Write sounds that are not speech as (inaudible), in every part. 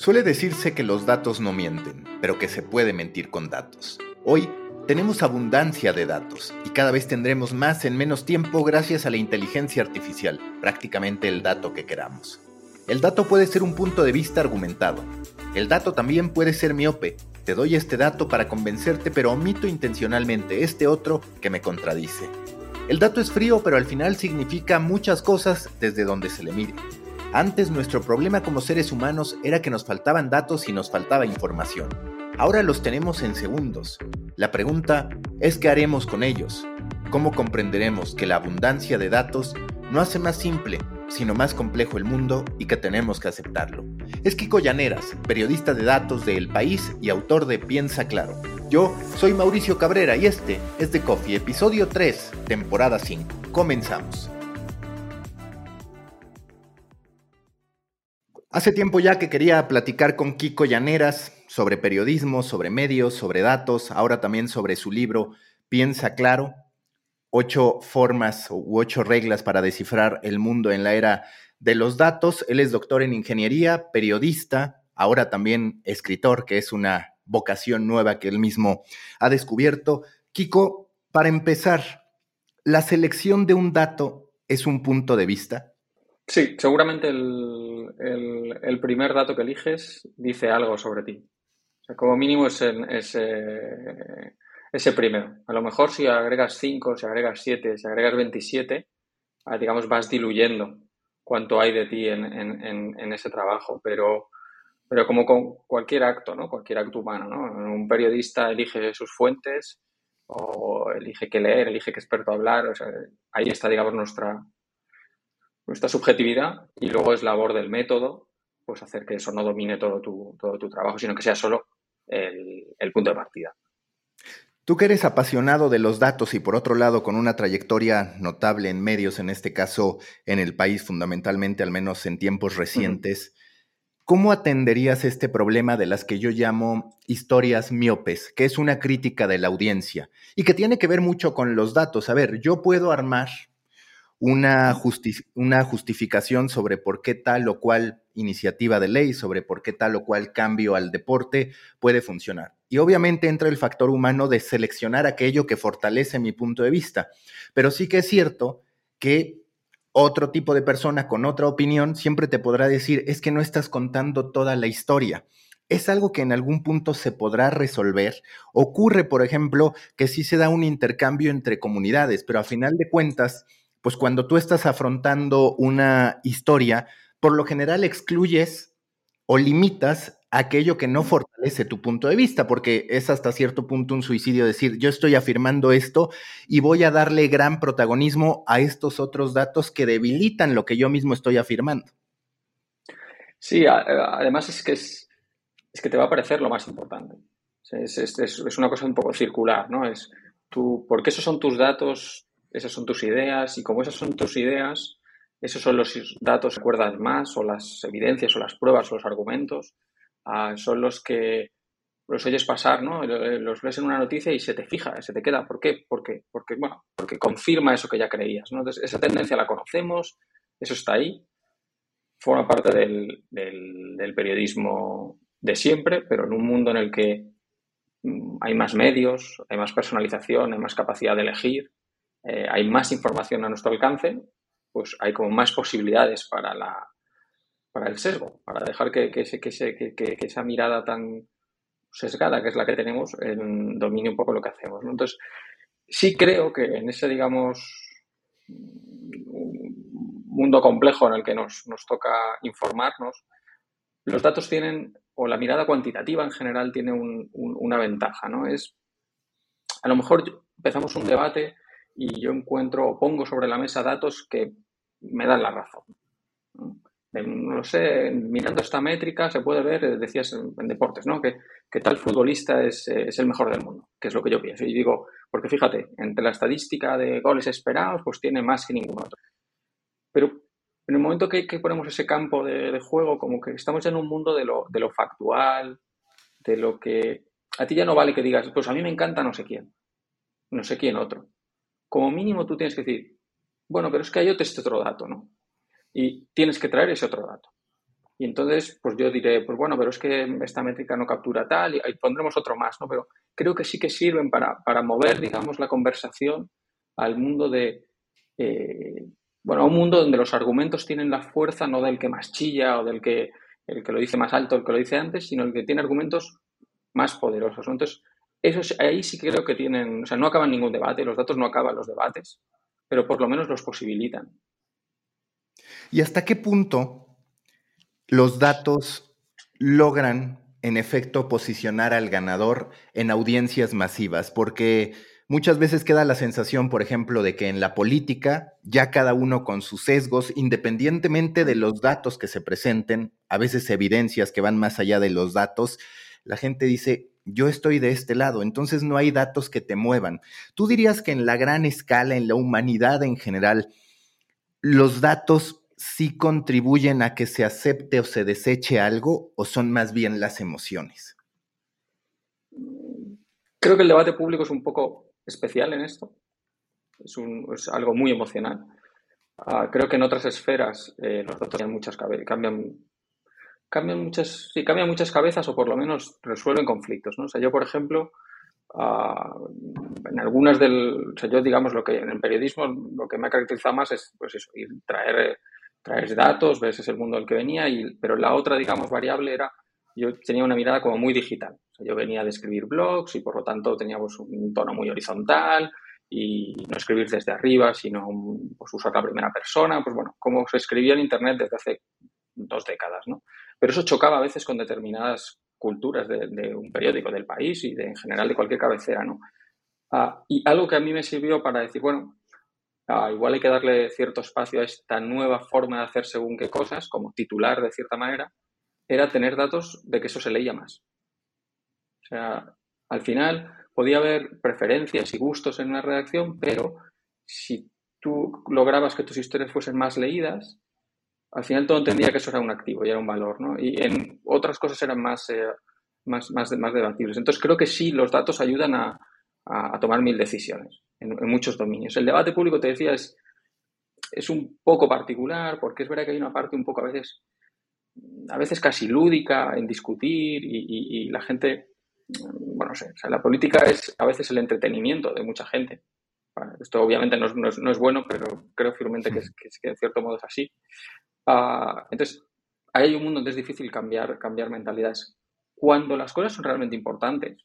Suele decirse que los datos no mienten, pero que se puede mentir con datos. Hoy tenemos abundancia de datos y cada vez tendremos más en menos tiempo gracias a la inteligencia artificial, prácticamente el dato que queramos. El dato puede ser un punto de vista argumentado. El dato también puede ser miope. Te doy este dato para convencerte, pero omito intencionalmente este otro que me contradice. El dato es frío, pero al final significa muchas cosas desde donde se le mire. Antes nuestro problema como seres humanos era que nos faltaban datos y nos faltaba información. Ahora los tenemos en segundos. La pregunta es qué haremos con ellos. ¿Cómo comprenderemos que la abundancia de datos no hace más simple, sino más complejo el mundo y que tenemos que aceptarlo? Es Kiko Llaneras, periodista de datos de El País y autor de Piensa Claro. Yo soy Mauricio Cabrera y este es The Coffee, episodio 3, temporada 5. Comenzamos. Hace tiempo ya que quería platicar con Kiko Llaneras sobre periodismo, sobre medios, sobre datos, ahora también sobre su libro Piensa Claro, ocho formas u ocho reglas para descifrar el mundo en la era de los datos. Él es doctor en ingeniería, periodista, ahora también escritor, que es una vocación nueva que él mismo ha descubierto. Kiko, para empezar, ¿la selección de un dato es un punto de vista? Sí, seguramente el, primer dato que eliges dice algo sobre ti. O sea, como mínimo es ese, primero. A lo mejor si agregas 5, si agregas 7, si agregas 27, ah, digamos, vas diluyendo cuánto hay de ti en, ese trabajo. Pero, pero como con cualquier acto, ¿no? Cualquier acto humano, ¿no? Un periodista elige sus fuentes o elige qué leer, elige qué experto hablar. O sea, ahí está, digamos, nuestra, nuestra subjetividad y luego es labor del método pues hacer que eso no domine todo tu, todo tu trabajo, sino que sea solo el, el punto de partida. Tú que eres apasionado de los datos y por otro lado con una trayectoria notable en medios, en este caso en el país fundamentalmente, al menos en tiempos recientes, ¿cómo atenderías este problema de las que yo llamo historias miopes, que es una crítica de la audiencia y que tiene que ver mucho con los datos? A ver, yo puedo armar una, una justificación sobre por qué tal o cual iniciativa de ley, sobre por qué tal o cual cambio al deporte puede funcionar. Y obviamente entra el factor humano de seleccionar aquello que fortalece mi punto de vista. Pero sí que es cierto que otro tipo de persona con otra opinión siempre te podrá decir, es que no estás contando toda la historia. Es algo que en algún punto se podrá resolver. Ocurre, por ejemplo, que sí se da un intercambio entre comunidades, pero a final de cuentas, pues cuando tú estás afrontando una historia, por lo general excluyes o limitas aquello que no fortalece tu punto de vista, porque es hasta cierto punto un suicidio decir, yo estoy afirmando esto y voy a darle gran protagonismo a estos otros datos que debilitan lo que yo mismo estoy afirmando. Sí, además es que, es, que te va a parecer lo más importante. Es, es, una cosa un poco circular, ¿no? Es tú, porque esos son tus datos, esas son tus ideas y como esas son tus ideas, esos son los datos que recuerdas más o las evidencias o las pruebas o los argumentos, ah, son los que los oyes pasar, ¿no? Los ves en una noticia y se te fija, se te queda. ¿Por qué? Porque, porque, bueno, porque confirma eso que ya creías, ¿no? Esa tendencia la conocemos, eso está ahí, forma parte del, del periodismo de siempre, pero en un mundo en el que mm, hay más medios, hay más personalización, hay más capacidad de elegir, eh, hay más información a nuestro alcance, pues hay como más posibilidades para, la, para el sesgo, para dejar que, que, esa mirada tan sesgada, que es la que tenemos, domine un poco lo que hacemos. Entonces, sí creo que en ese, digamos, mundo complejo en el que nos, toca informarnos, los datos tienen, o la mirada cuantitativa en general tiene una ventaja, ¿no? Es, a lo mejor empezamos un debate y yo encuentro o pongo sobre la mesa datos que me dan la razón. ¿no? sé, mirando esta métrica se puede ver, decías en, deportes, ¿no? Que, tal futbolista es, es, el mejor del mundo, que es lo que yo pienso. Y digo, porque fíjate, entre la estadística de goles esperados, pues tiene más que ningún otro. Pero en el momento que, ponemos ese campo de, juego, como que estamos ya en un mundo de lo, de lo factual, de lo que a ti ya no vale que digas, pues a mí me encanta no sé quién, no sé quién otro. Como mínimo tú tienes que decir, bueno, pero es que hay este otro dato, ¿no? Y tienes que traer ese otro dato. Y entonces, pues yo diré, pues bueno, pero es que esta métrica no captura tal, y, pondremos otro más, ¿no? Pero creo que sí que sirven para, mover, digamos, la conversación al mundo de, eh, bueno, a un mundo donde los argumentos tienen la fuerza no del que más chilla o del que, el que lo dice más alto, el que lo dice antes, sino el que tiene argumentos más poderosos. Entonces, eso, ahí sí creo que tienen, o sea, no acaban ningún debate, los datos no acaban los debates, pero por lo menos los posibilitan. ¿Y hasta qué punto los datos logran, en efecto, posicionar al ganador en audiencias masivas, porque muchas veces queda la sensación, por ejemplo, de que en la política, ya cada uno con sus sesgos, independientemente de los datos que se presenten, a veces evidencias que van más allá de los datos, la gente dice, yo estoy de este lado, entonces no hay datos que te muevan. ¿Tú dirías que en la gran escala, en la humanidad en general, los datos sí contribuyen a que se acepte o se deseche algo o son más bien las emociones? Creo que el debate público es un poco especial en esto. Es, algo muy emocional. Ah, creo que en otras esferas eh, los datos cambian muchas, cambian, cambian, muchas, sí, cambian muchas cabezas o por lo menos resuelven conflictos. ¿no? O sea, yo, por ejemplo, ah, en algunas del. O sea, yo, digamos, lo que en el periodismo lo que me ha caracterizado más es pues eso, ir, traer traes datos, ves ese el mundo al que venía, y, pero la otra, digamos, variable era, yo tenía una mirada como muy digital. yo venía de escribir blogs y por lo tanto teníamos un tono muy horizontal y no escribir desde arriba, sino pues, usar la primera persona, pues bueno, como se escribía en Internet desde hace dos décadas, ¿no? Pero eso chocaba a veces con determinadas culturas de, un periódico, del país y de, en general de cualquier cabecera, ¿no? Ah, y algo que a mí me sirvió para decir, bueno, Ah, igual hay que darle cierto espacio a esta nueva forma de hacer según qué cosas, como titular de cierta manera, era tener datos de que eso se leía más. O sea, al final podía haber preferencias y gustos en una redacción, pero si tú lograbas que tus historias fuesen más leídas, al final todo entendía que eso era un activo y era un valor, ¿no? Y en otras cosas eran más, eh, más, más, más debatibles. Entonces creo que sí, los datos ayudan a, a tomar mil decisiones en, muchos dominios. El debate público, te decía, es, es un poco particular porque es verdad que hay una parte un poco a veces, a veces casi lúdica en discutir y, la gente, bueno, no sé, la política es a veces el entretenimiento de mucha gente. esto obviamente no es, no, es, bueno, pero creo firmemente que, en cierto modo es así. Ah, entonces, hay un mundo donde es difícil cambiar, cambiar mentalidades. Cuando las cosas son realmente importantes,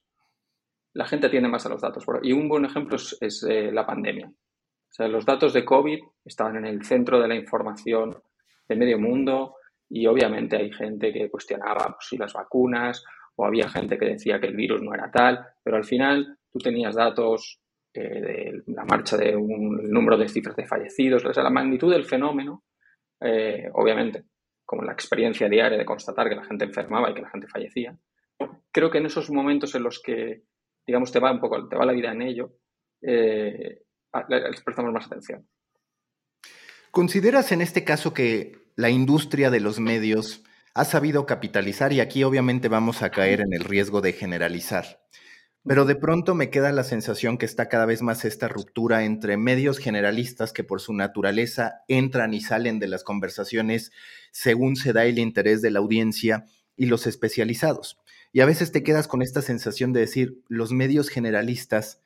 la gente tiene más a los datos. Y un buen ejemplo es, eh, la pandemia. O sea, los datos de COVID estaban en el centro de la información de medio mundo y obviamente hay gente que cuestionaba pues, si las vacunas o había gente que decía que el virus no era tal, pero al final tú tenías datos eh, de la marcha de un número de cifras de fallecidos, o sea, la magnitud del fenómeno, eh, obviamente, como la experiencia diaria de constatar que la gente enfermaba y que la gente fallecía. Creo que en esos momentos en los que digamos, te va un poco, te va la vida en ello, eh, les prestamos más atención. ¿Consideras en este caso que la industria de los medios ha sabido capitalizar, y aquí obviamente vamos a caer en el riesgo de generalizar, pero de pronto me queda la sensación que está cada vez más esta ruptura entre medios generalistas que por su naturaleza entran y salen de las conversaciones según se da el interés de la audiencia y los especializados. y a veces te quedas con esta sensación de decir, los medios generalistas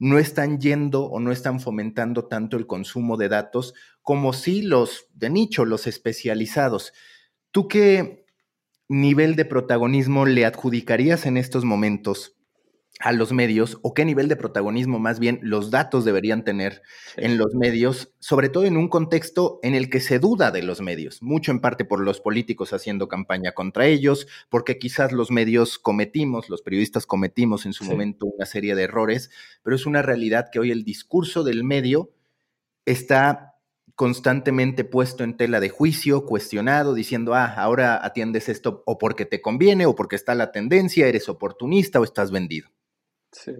no están yendo o no están fomentando tanto el consumo de datos como si los de nicho, los especializados. ¿Tú qué nivel de protagonismo le adjudicarías en estos momentos a los medios o qué nivel de protagonismo más bien los datos deberían tener en los medios, sobre todo en un contexto en el que se duda de los medios, mucho en parte por los políticos haciendo campaña contra ellos, porque quizás los medios cometimos, los periodistas cometimos en su momento una serie de errores, pero es una realidad que hoy el discurso del medio está constantemente puesto en tela de juicio, cuestionado, diciendo, ah, ahora atiendes esto o porque te conviene o porque está la tendencia, eres oportunista o estás vendido. Sí,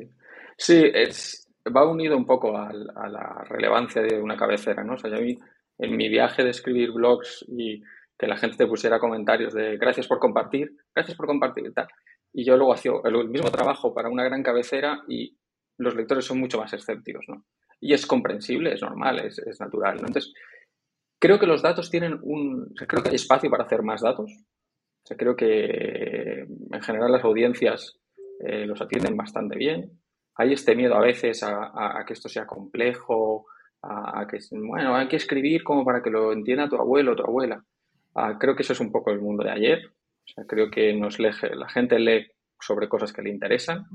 sí es, va unido un poco a, la relevancia de una cabecera, ¿no? O sea, yo en mi viaje de escribir blogs y que la gente te pusiera comentarios de gracias por compartir, gracias por compartir y tal. Y yo luego hacía el mismo trabajo para una gran cabecera y los lectores son mucho más escépticos, ¿no? Y es comprensible, es normal, es, es natural, ¿no? Entonces, creo que los datos tienen un... Creo que hay espacio para hacer más datos. O sea, creo que en general las audiencias eh, los atienden bastante bien. Hay este miedo a veces a, que esto sea complejo, a, que, bueno, hay que escribir como para que lo entienda tu abuelo o tu abuela. Ah, creo que eso es un poco el mundo de ayer. Creo que nos lee, la gente lee sobre cosas que le interesan.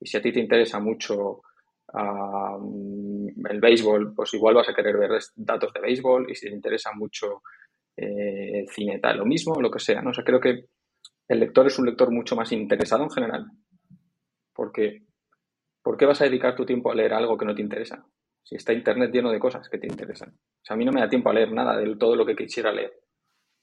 Y si a ti te interesa mucho el béisbol, pues igual vas a querer ver datos de béisbol. Y si te interesa mucho eh, cine, tal, lo mismo, lo que sea. ¿no? O sea, creo que el lector es un lector mucho más interesado en general porque, ¿por qué vas a dedicar tu tiempo a leer algo que no te interesa? Si está Internet lleno de cosas que te interesan. O sea, a mí no me da tiempo a leer nada de todo lo que quisiera leer.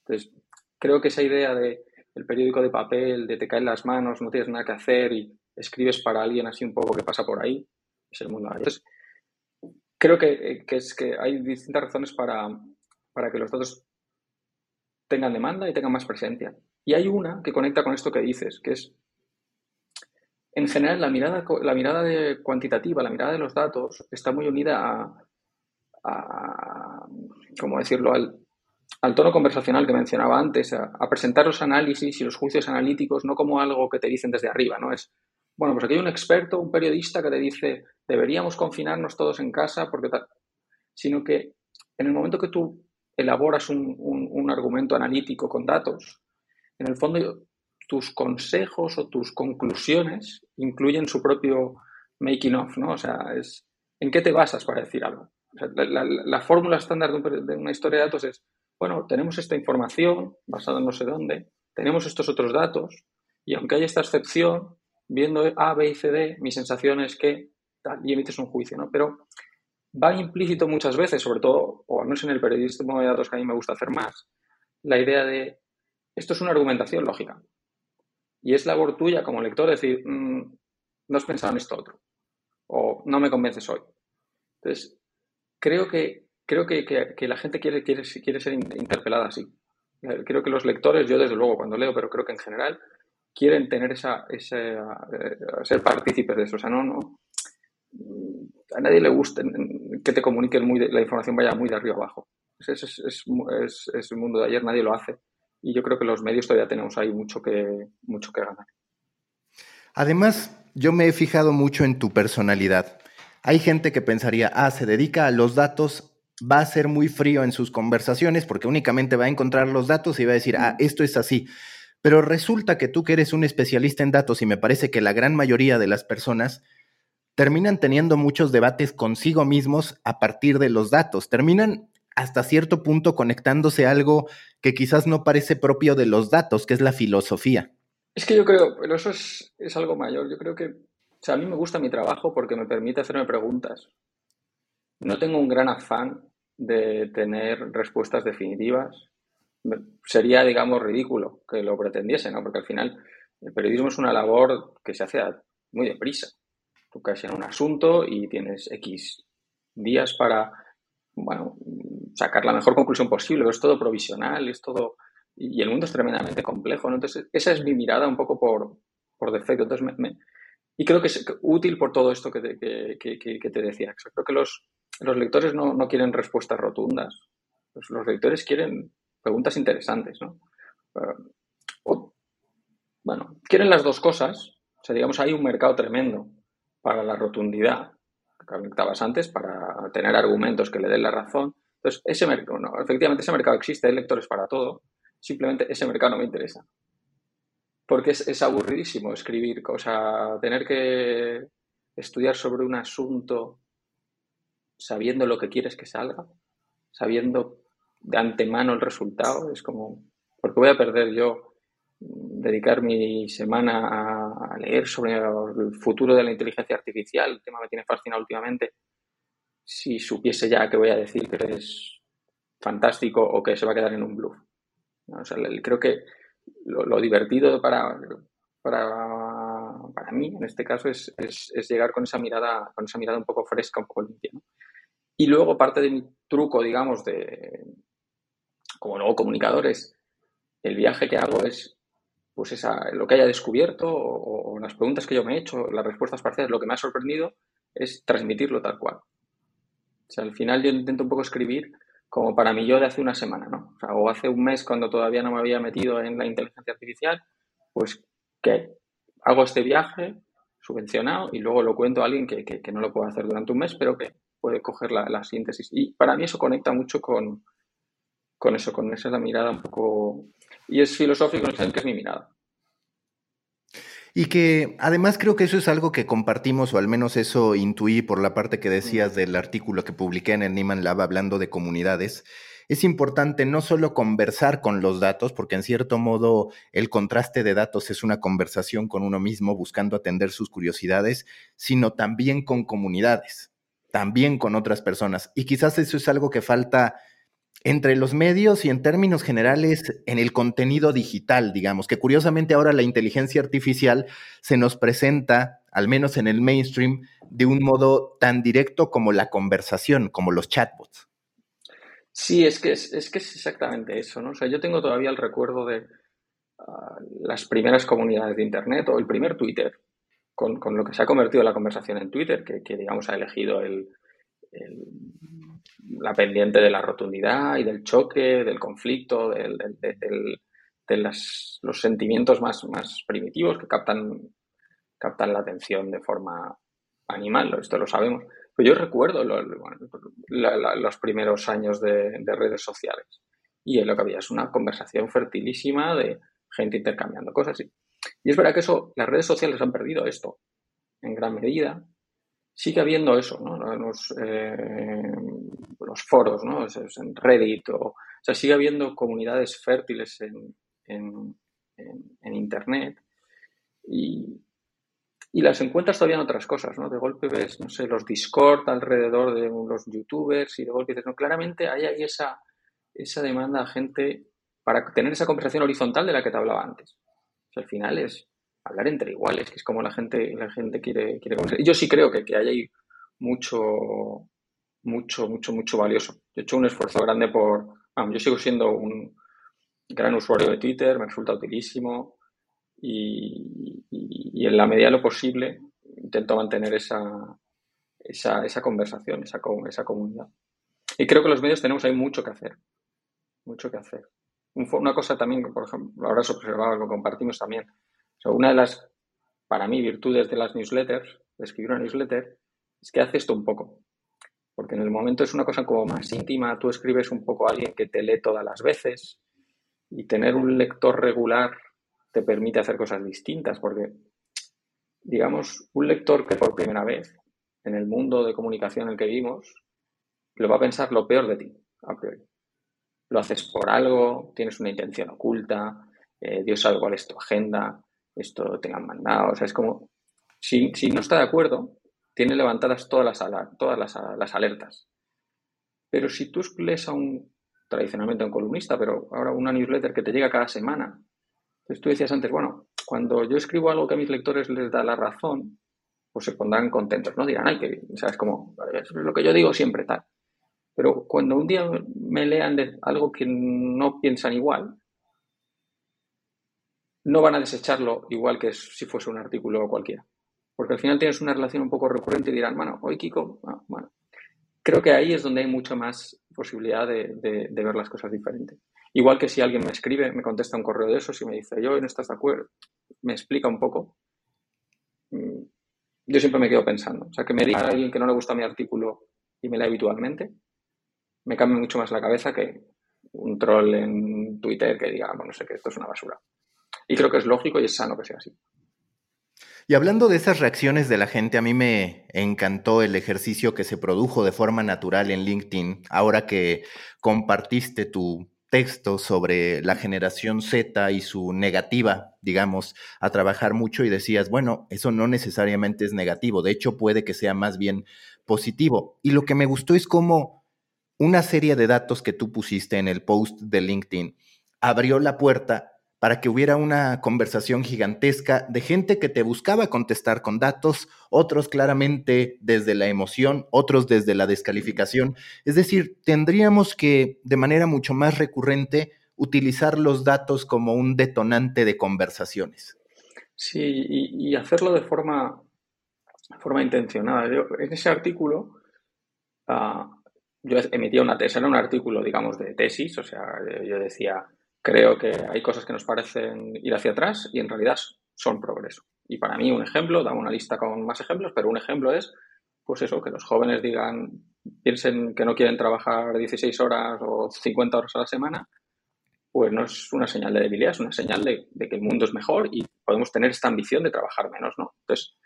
Entonces, creo que esa idea de el periódico de papel, de te caen las manos, no tienes nada que hacer y escribes para alguien así un poco que pasa por ahí, es el mundo. Entonces, creo que, es que hay distintas razones para, para que los datos tengan demanda y tengan más presencia. Y hay una que conecta con esto que dices, que es en general, la mirada, la mirada de cuantitativa, la mirada de los datos, está muy unida a, ¿cómo decirlo?, al, tono conversacional que mencionaba antes, a, presentar los análisis y los juicios analíticos no como algo que te dicen desde arriba, ¿no? Es, bueno, pues aquí hay un experto, un periodista que te dice, deberíamos confinarnos todos en casa porque tal, sino que en el momento que tú elaboras un, un argumento analítico con datos, en el fondo tus consejos o tus conclusiones incluyen su propio making of, ¿no? O sea, es ¿en qué te basas para decir algo? la, fórmula estándar de, una historia de datos es, bueno, tenemos esta información basada en no sé dónde, tenemos estos otros datos, y aunque hay esta excepción, viendo A, B y C, D, mi sensación es que tal, y emites un juicio, ¿no? Pero va implícito muchas veces, sobre todo, o al menos en el periodismo de datos que a mí me gusta hacer más, la idea de esto es una argumentación lógica. Y es labor tuya como lector decir, mm, no has pensado en esto otro. O no me convences hoy. Entonces, creo que, creo que, la gente quiere, quiere, quiere ser interpelada así. Eh, creo que los lectores, yo desde luego cuando leo, pero creo que en general quieren tener esa, esa eh, ser partícipes de eso. O sea, no, no. A nadie le gusta que te comuniquen muy la información vaya muy de arriba abajo. Es, es, es, es, el mundo de ayer, nadie lo hace y yo creo que los medios todavía tenemos ahí mucho que, mucho que ganar. Además, yo me he fijado mucho en tu personalidad. Hay gente que pensaría, ah, se dedica a los datos, va a ser muy frío en sus conversaciones porque únicamente va a encontrar los datos y va a decir, ah, esto es así. Pero resulta que tú que eres un especialista en datos y me parece que la gran mayoría de las personas terminan teniendo muchos debates consigo mismos a partir de los datos, terminan hasta cierto punto conectándose algo que quizás no parece propio de los datos, que es la filosofía. Es que yo creo, pero eso es, algo mayor. Yo creo que, o sea, a mí me gusta mi trabajo porque me permite hacerme preguntas. No tengo un gran afán de tener respuestas definitivas. Sería, digamos, ridículo que lo pretendiese, ¿no? Porque al final el periodismo es una labor que se hace muy deprisa. Tú caes en un asunto y tienes X días para, bueno, sacar la mejor conclusión posible, es todo provisional, es todo... Y el mundo es tremendamente complejo, ¿no? Entonces, esa es mi mirada un poco por, por defecto. Entonces, y creo que es útil por todo esto que te, que, te decía. Creo que los, los lectores no, no, quieren respuestas rotundas. Los, lectores quieren preguntas interesantes, ¿no? bueno, quieren las dos cosas. O sea, digamos, hay un mercado tremendo para la rotundidad, que comentabas antes, para tener argumentos que le den la razón. Entonces, ese mercado, no, efectivamente, ese mercado existe, hay lectores para todo. Simplemente ese mercado no me interesa. Porque es, es aburridísimo escribir, o sea, tener que estudiar sobre un asunto sabiendo lo que quieres que salga, sabiendo de antemano el resultado, es como, porque voy a perder yo dedicar mi semana a, leer sobre el futuro de la inteligencia artificial, el tema me tiene fascinado últimamente, si supiese ya que voy a decir que es fantástico o que se va a quedar en un bluff. creo que lo, divertido para, para, para, mí, en este caso, es, es, llegar con esa mirada, con esa mirada un poco fresca, un poco limpia. Y luego parte de mi truco, digamos, de como nuevo comunicador es el viaje que hago es pues esa, lo que haya descubierto o, las preguntas que yo me he hecho, las respuestas parciales, lo que me ha sorprendido es transmitirlo tal cual. O sea, al final yo intento un poco escribir como para mí yo de hace una semana, ¿no? O, sea, o hace un mes cuando todavía no me había metido en la inteligencia artificial, pues que hago este viaje subvencionado y luego lo cuento a alguien que, que, no lo puede hacer durante un mes, pero que puede coger la, la, síntesis. Y para mí eso conecta mucho con, con eso, con esa mirada un poco y es filosófico en que es mi mirada. Y que además creo que eso es algo que compartimos, o al menos eso intuí por la parte que decías del artículo que publiqué en el Niman Lab hablando de comunidades. Es importante no solo conversar con los datos, porque en cierto modo el contraste de datos es una conversación con uno mismo buscando atender sus curiosidades, sino también con comunidades, también con otras personas. Y quizás eso es algo que falta entre los medios y en términos generales en el contenido digital, digamos, que curiosamente ahora la inteligencia artificial se nos presenta, al menos en el mainstream, de un modo tan directo como la conversación, como los chatbots. Sí, es que es, que es exactamente eso, ¿no? O sea, yo tengo todavía el recuerdo de ah, las primeras comunidades de Internet o el primer Twitter, con, lo que se ha convertido la conversación en Twitter, que, digamos ha elegido el la pendiente de la rotundidad y del choque, del conflicto, de los sentimientos más, más primitivos que captan, captan la atención de forma animal, esto lo sabemos. Pero yo recuerdo los primeros años de, redes sociales y en lo que había es una conversación fertilísima de gente intercambiando cosas. Y, y es verdad que eso, las redes sociales han perdido esto en gran medida sigue habiendo eso, ¿no? Eh, los foros, ¿no? en Reddit, o, sea, sigue habiendo comunidades fértiles en, en, Internet y, y, las encuentras todavía en otras cosas, ¿no? De golpe ves, no sé, los Discord alrededor de los youtubers y de golpe dices, no, claramente hay ahí esa, esa demanda de gente para tener esa conversación horizontal de la que te hablaba antes. al final es, hablar entre iguales, que es como la gente, la gente quiere, quiere. Y yo sí creo que, que hay mucho, mucho, mucho, mucho valioso. Yo he hecho un esfuerzo grande por. yo sigo siendo un gran usuario de Twitter, me resulta utilísimo y, en la medida de lo posible intento mantener esa, esa, esa conversación, esa, esa comunidad. Y creo que los medios tenemos ahí mucho que hacer. Mucho que hacer. Una cosa también, por ejemplo, ahora se observaba, lo compartimos también una de las, para mí, virtudes de las newsletters, de escribir una newsletter, es que hace esto un poco. Porque en el momento es una cosa como más íntima, tú escribes un poco a alguien que te lee todas las veces y tener un lector regular te permite hacer cosas distintas, porque, digamos, un lector que por primera vez en el mundo de comunicación en el que vivimos, lo va a pensar lo peor de ti, a priori. Lo haces por algo, tienes una intención oculta, eh, Dios sabe cuál es tu agenda, esto te han mandado. O sea, es como, si, no está de acuerdo, tiene levantadas todas las, todas las, alertas. Pero si tú lees a un, tradicionalmente a un columnista, pero ahora una newsletter que te llega cada semana, entonces tú decías antes, bueno, cuando yo escribo algo que a mis lectores les da la razón, pues se pondrán contentos, ¿no? Dirán, ay, que o sea, es como, es lo que yo digo siempre, tal. Pero cuando un día me lean algo que no piensan igual, no van a desecharlo igual que si fuese un artículo cualquiera. Porque al final tienes una relación un poco recurrente y dirán, bueno, hoy Kiko, ah, bueno. Creo que ahí es donde hay mucha más posibilidad de, ver las cosas diferentes. Igual que si alguien me escribe, me contesta un correo de esos y me dice, yo no estás de acuerdo, me explica un poco, mm, yo siempre me quedo pensando. O sea, que me diga alguien que no le gusta mi artículo y me lee habitualmente, me cambia mucho más la cabeza que un troll en Twitter que diga, bueno, no sé que esto es una basura. Y creo que es lógico y es sano que sea así. Y hablando de esas reacciones de la gente, a mí me encantó el ejercicio que se produjo de forma natural en LinkedIn, ahora que compartiste tu texto sobre la generación Z y su negativa, digamos, a trabajar mucho y decías, bueno, eso no necesariamente es negativo, de hecho puede que sea más bien positivo. Y lo que me gustó es cómo una serie de datos que tú pusiste en el post de LinkedIn abrió la puerta para que hubiera una conversación gigantesca de gente que te buscaba contestar con datos, otros claramente desde la emoción, otros desde la descalificación. Es decir, tendríamos que, de manera mucho más recurrente, utilizar los datos como un detonante de conversaciones. Sí, y, hacerlo de forma, forma intencionada. en ese artículo, uh, yo emitía una tesis, era un artículo, digamos, de tesis, o sea, yo decía Creo que hay cosas que nos parecen ir hacia atrás y en realidad son progreso. Y para mí un ejemplo, dame una lista con más ejemplos, pero un ejemplo es, pues eso, que los jóvenes digan, piensen que no quieren trabajar 16 horas o 50 horas a la semana, pues no es una señal de debilidad, es una señal de, que el mundo es mejor y podemos tener esta ambición de trabajar menos, ¿no? Entonces,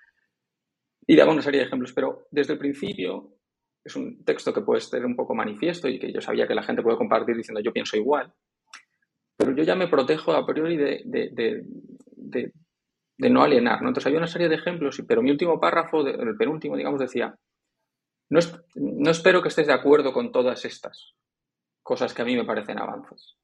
y daba una serie de ejemplos, pero desde el principio es un texto que puede ser un poco manifiesto y que yo sabía que la gente puede compartir diciendo yo pienso igual, pero yo ya me protejo a priori de, no alienar. ¿no? Entonces había una serie de ejemplos, pero mi último párrafo, el penúltimo, digamos, decía, no, espero que estés de acuerdo con todas estas cosas que a mí me parecen avances,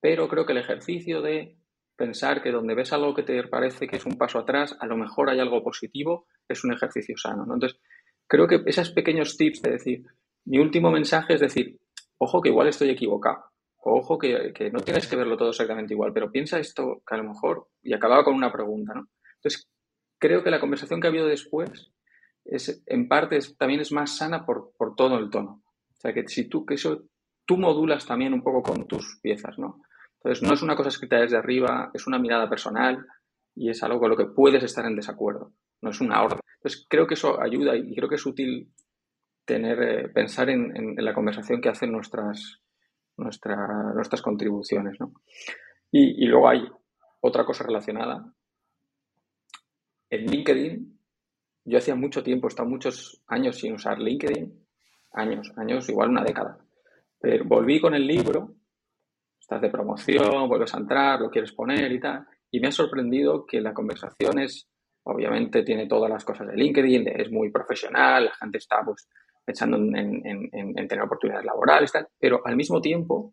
pero creo que el ejercicio de pensar que donde ves algo que te parece que es un paso atrás, a lo mejor hay algo positivo, es un ejercicio sano. ¿no? Entonces, creo que esos pequeños tips de decir, mi último mensaje es decir, ojo que igual estoy equivocado, ojo que, no tienes que verlo todo exactamente igual, pero piensa esto que a lo mejor, y acababa con una pregunta, ¿no? Entonces, creo que la conversación que ha habido después es, en parte, también es más sana por, todo el tono. O sea, que si tú, que eso, tú modulas también un poco con tus piezas, ¿no? Entonces, no es una cosa escrita desde arriba, es una mirada personal y es algo con lo que puedes estar en desacuerdo, no es una orden. Entonces, creo que eso ayuda y creo que es útil tener, eh, pensar en, en, la conversación que hacen nuestras, nuestras contribuciones. ¿no? Y, luego hay otra cosa relacionada. En LinkedIn, yo hacía mucho tiempo, he estado muchos años sin usar LinkedIn, años, años, igual una década. Pero volví con el libro, estás de promoción, vuelves a entrar, lo quieres poner y tal, y me ha sorprendido que la conversación es, obviamente tiene todas las cosas de LinkedIn, es muy profesional, la gente está pues pensando en, tener oportunidades laborales, tal, pero al mismo tiempo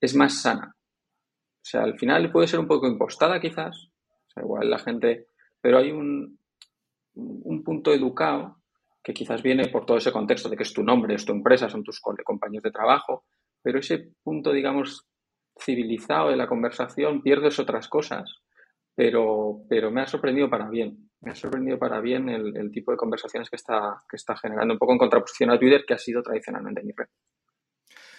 es más sana. O sea, al final puede ser un poco impostada quizás, o sea, igual la gente, pero hay un, un punto educado que quizás viene por todo ese contexto de que es tu nombre, es tu empresa, son tus compañeros de trabajo, pero ese punto, digamos, civilizado de la conversación pierdes otras cosas, pero, pero me ha sorprendido para bien me ha sorprendido para bien el, tipo de conversaciones que está, que está generando, un poco en contraposición a Twitter, que ha sido tradicionalmente mi red.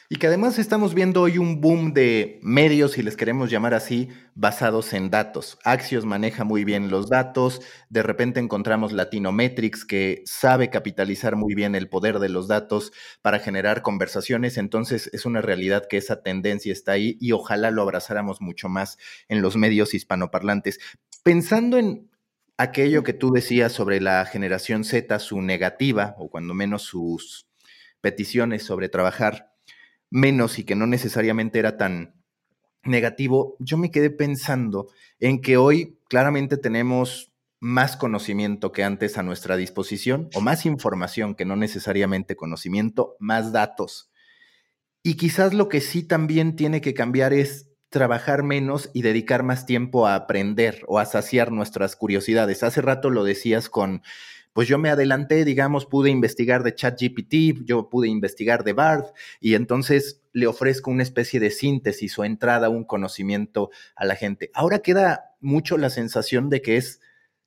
Y que además estamos viendo hoy un boom de medios, si les queremos llamar así, basados en datos. Axios maneja muy bien los datos, de repente encontramos Latinometrics que sabe capitalizar muy bien el poder de los datos para generar conversaciones, entonces es una realidad que esa tendencia está ahí y ojalá lo abrazáramos mucho más en los medios hispanoparlantes. Pensando en aquello que tú decías sobre la generación Z, su negativa, o cuando menos sus peticiones sobre trabajar menos y que no necesariamente era tan negativo, yo me quedé pensando en que hoy claramente tenemos más conocimiento que antes a nuestra disposición, o más información que no necesariamente conocimiento, más datos. Y quizás lo que sí también tiene que cambiar es trabajar menos y dedicar más tiempo a aprender o a saciar nuestras curiosidades. Hace rato lo decías con, pues yo me adelanté, digamos, pude investigar de ChatGPT, yo pude investigar de Bard y entonces le ofrezco una especie de síntesis o entrada, un conocimiento a la gente. Ahora queda mucho la sensación de que es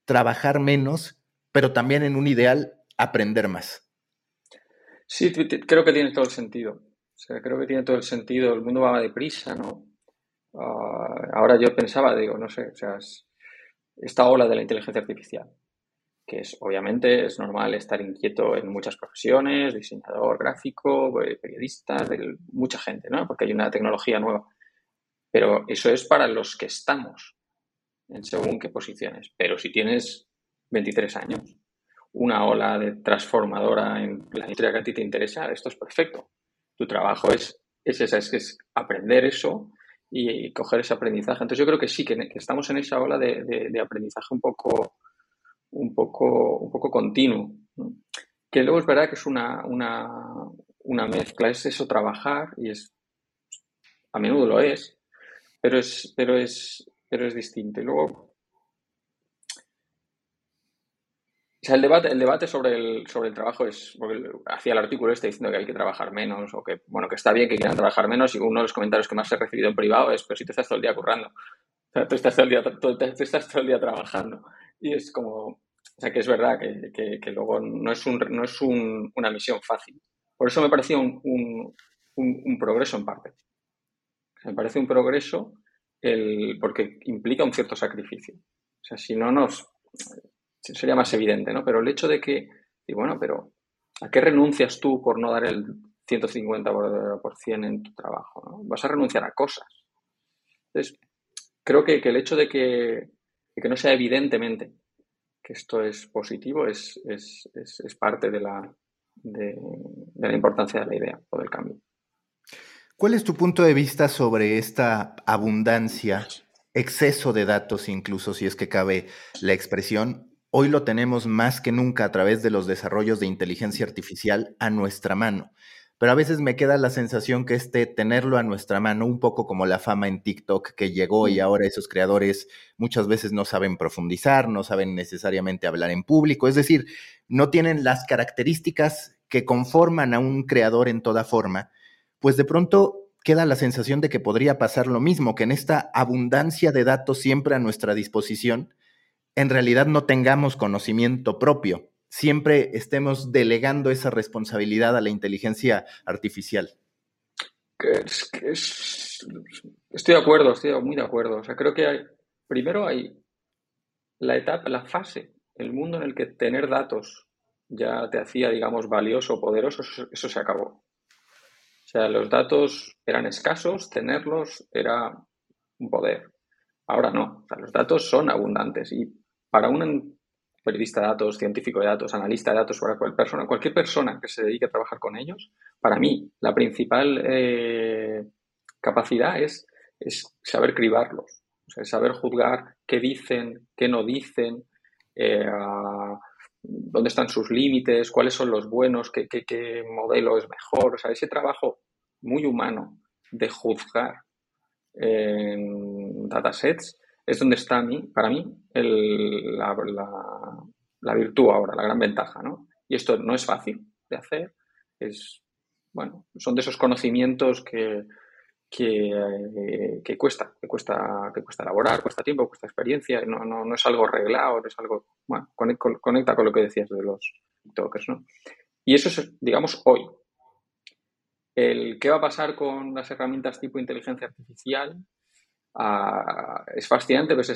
trabajar menos, pero también en un ideal aprender más. Sí, creo que tiene todo el sentido. sea, creo que tiene todo el sentido, el mundo va deprisa, ¿no? Ah, ahora yo pensaba, digo, no sé, o sea, esta ola de la inteligencia artificial, que es, obviamente, es normal estar inquieto en muchas profesiones, diseñador gráfico, eh, periodista, mucha gente, ¿no? Porque hay una tecnología nueva. Pero eso es para los que estamos en según qué posiciones. Pero si tienes 23 años, una ola de transformadora en la industria que a ti te interesa, esto es perfecto. Tu trabajo es, es, es, es aprender eso y, coger ese aprendizaje. Entonces yo creo que sí, que, estamos en esa ola de, aprendizaje un poco, un poco, un poco continuo. Que luego es verdad que es una, una, una mezcla, es eso, trabajar, y es, a menudo lo es, pero es, pero es, pero es distinto. Y luego O sea, el debate, el debate sobre, el, sobre el trabajo es, porque hacía el artículo este diciendo que hay que trabajar menos o que, bueno, que está bien que quieran trabajar menos y uno de los comentarios que más he recibido en privado es, pero si te estás todo el día currando, o sea, tú estás todo el día, estás todo el día trabajando. Y es como, o sea, que es verdad que, que, luego no es, un, no es un, una misión fácil. Por eso me parecía un, un, un, progreso en parte. me parece un progreso el, porque implica un cierto sacrificio. O sea, si no nos sería más evidente, ¿no? Pero el hecho de que, y bueno, pero ¿a qué renuncias tú por no dar el 150% en tu trabajo? Vas a renunciar a cosas. Entonces, creo que, el hecho de que, que, no sea evidentemente que esto es positivo es, es, es, parte de la, de, de la importancia de la idea o del cambio. ¿Cuál es tu punto de vista sobre esta abundancia, exceso de datos, incluso si es que cabe la expresión, Hoy lo tenemos más que nunca a través de los desarrollos de inteligencia artificial a nuestra mano. Pero a veces me queda la sensación que este tenerlo a nuestra mano, un poco como la fama en TikTok que llegó y mm. ahora esos creadores muchas veces no saben profundizar, no saben necesariamente hablar en público, es decir, no tienen las características que conforman a un creador en toda forma, pues de pronto queda la sensación de que podría pasar lo mismo, que en esta abundancia de datos siempre a nuestra disposición, en realidad no tengamos conocimiento propio, siempre estemos delegando esa responsabilidad a la inteligencia artificial. estoy de acuerdo, estoy muy de acuerdo. O sea, creo que hay, primero hay la etapa, la fase, el mundo en el que tener datos ya te hacía, digamos, valioso o poderoso, eso, se acabó. O sea, los datos eran escasos, tenerlos era un poder. Ahora no, los datos son abundantes y para un periodista de datos, científico de datos, analista de datos, para cualquier persona, cualquier persona que se dedique a trabajar con ellos, para mí la principal eh, capacidad es, es, saber cribarlos, o saber juzgar qué dicen, qué no dicen, eh, dónde están sus límites, cuáles son los buenos, qué, qué, qué modelo es mejor, o sea, ese trabajo muy humano de juzgar en datasets es donde está para mí la, virtud ahora, la gran ventaja, ¿no? Y esto no es fácil de hacer, es, bueno, son de esos conocimientos que, que, cuesta, que cuesta, que cuesta elaborar, cuesta tiempo, cuesta experiencia, no, no, es algo arreglado, es algo, bueno, conecta con lo que decías de los TikTokers, ¿no? Y eso es, digamos, hoy. El qué va a pasar con las herramientas tipo inteligencia artificial, es fascinante, pero es,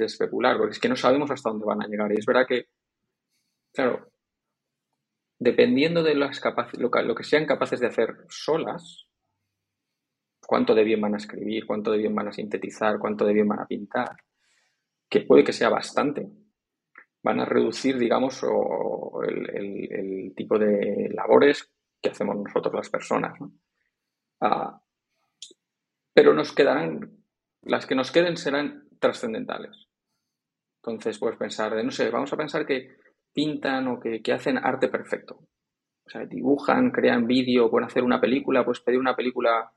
especular, porque es que no sabemos hasta dónde van a llegar. Y es verdad que, claro, dependiendo de las lo, lo que sean capaces de hacer solas, cuánto de bien van a escribir, cuánto de bien van a sintetizar, cuánto de bien van a pintar, que puede que sea bastante, van a reducir, digamos, el, tipo de labores que hacemos nosotros las personas. Ah, pero nos quedarán las que nos queden serán trascendentales. Entonces, puedes pensar de, no sé, vamos a pensar que pintan o que, hacen arte perfecto. O sea, dibujan, crean vídeo, pueden hacer una película, pues pedir una película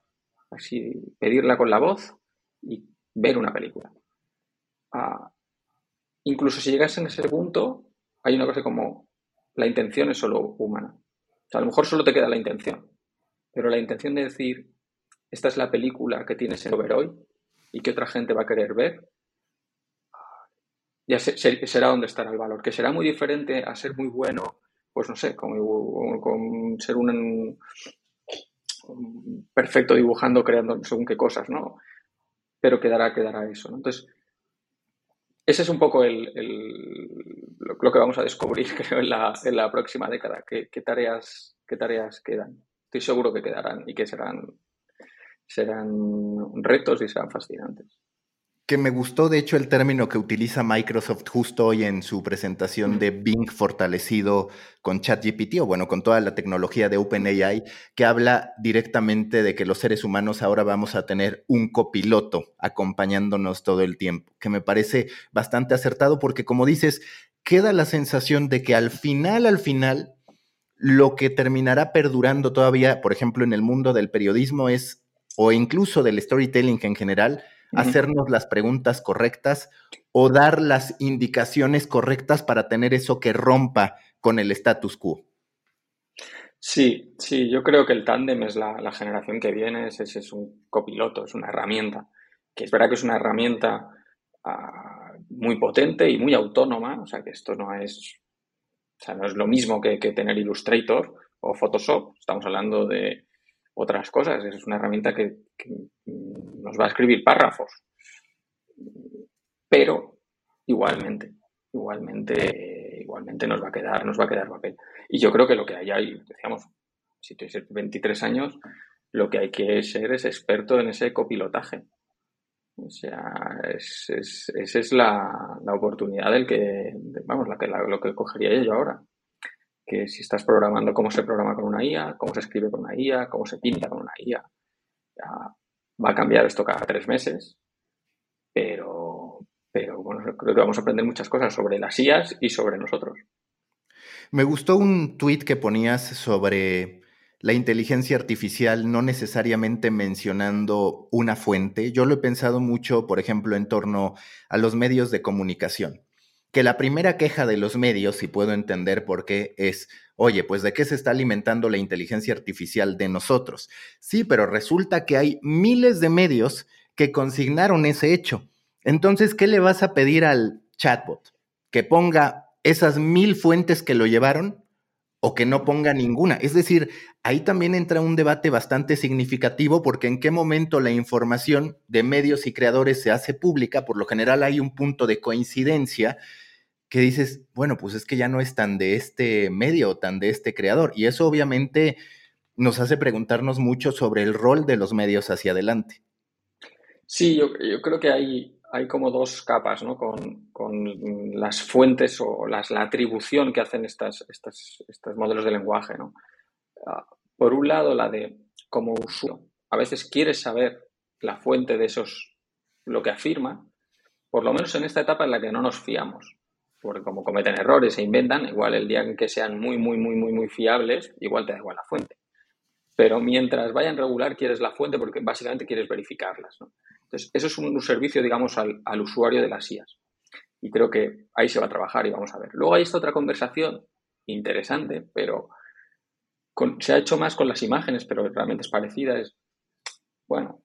así, pedirla con la voz y ver una película. Ah, incluso si llegasen a ese punto, hay una cosa como la intención es solo humana. O sea, a lo mejor solo te queda la intención, pero la intención de decir, esta es la película que tienes en ver hoy, y que otra gente va a querer ver, ya será donde estará el valor, que será muy diferente a ser muy bueno, pues no sé, con, ser un, perfecto dibujando, creando según qué cosas, ¿no? Pero quedará, quedará eso. Entonces, ese es un poco el, lo que vamos a descubrir, (laughs) creo, en la, próxima década. ¿Qué, tareas, ¿Qué tareas quedan? Estoy seguro que quedarán y que serán, serán retos y serán fascinantes. Que me gustó, de hecho, el término que utiliza Microsoft justo hoy en su presentación de Bing fortalecido con ChatGPT, o bueno, con toda la tecnología de OpenAI, que habla directamente de que los seres humanos ahora vamos a tener un copiloto acompañándonos todo el tiempo, que me parece bastante acertado porque, como dices, queda la sensación de que al final, al final, lo que terminará perdurando todavía, por ejemplo, en el mundo del periodismo es, o incluso del storytelling en general, hacernos las preguntas correctas o dar las indicaciones correctas para tener eso que rompa con el status quo. Sí, sí, yo creo que el tándem es la, generación que viene, es, es, un copiloto, es una herramienta, que es verdad que es una herramienta ah, muy potente y muy autónoma, o sea que esto no es, o sea, no es lo mismo que, tener Illustrator o Photoshop, estamos hablando de otras cosas, es una herramienta que nos va a escribir párrafos. Pero igualmente, igualmente, igualmente nos va a quedar, nos va a quedar papel. Y yo creo que lo que hay ahí, decíamos, si tienes 23 años, lo que hay que ser es experto en ese copilotaje. O sea, esa es la, oportunidad del que, vamos, la que, lo que cogería yo ahora. Que si estás programando cómo se programa con una IA, cómo se escribe con una IA, cómo se pinta con una IA, Va a cambiar esto cada tres meses, pero, pero bueno, creo que vamos a aprender muchas cosas sobre las IAS y sobre nosotros. Me gustó un tuit que ponías sobre la inteligencia artificial, no necesariamente mencionando una fuente. Yo lo he pensado mucho, por ejemplo, en torno a los medios de comunicación que la primera queja de los medios, si puedo entender por qué, es, oye, pues de qué se está alimentando la inteligencia artificial de nosotros. Sí, pero resulta que hay miles de medios que consignaron ese hecho. Entonces, ¿qué le vas a pedir al chatbot? ¿Que ponga esas mil fuentes que lo llevaron o que no ponga ninguna? Es decir, ahí también entra un debate bastante significativo porque en qué momento la información de medios y creadores se hace pública, por lo general hay un punto de coincidencia que dices, bueno, pues es que ya no es tan de este medio, tan de este creador. Y eso obviamente nos hace preguntarnos mucho sobre el rol de los medios hacia adelante. Sí, yo, creo que hay, hay como dos capas, ¿no? Con, las fuentes o las, la atribución que hacen estas, estos modelos de lenguaje, ¿no? Ah, por un lado, la de como usuario. A veces quieres saber la fuente de esos, lo que afirma, por lo menos en esta etapa en la que no nos fiamos porque como cometen errores e inventan, igual el día en que sean muy, muy, muy, muy, muy fiables, igual te da igual la fuente. Pero mientras vayan regular, quieres la fuente porque básicamente quieres verificarlas. Entonces, eso es un, servicio, digamos, al, usuario de las IAS. Y creo que ahí se va a trabajar y vamos a ver. Luego hay esta otra conversación interesante, pero se ha hecho más con las imágenes, pero realmente es parecida. Es, bueno,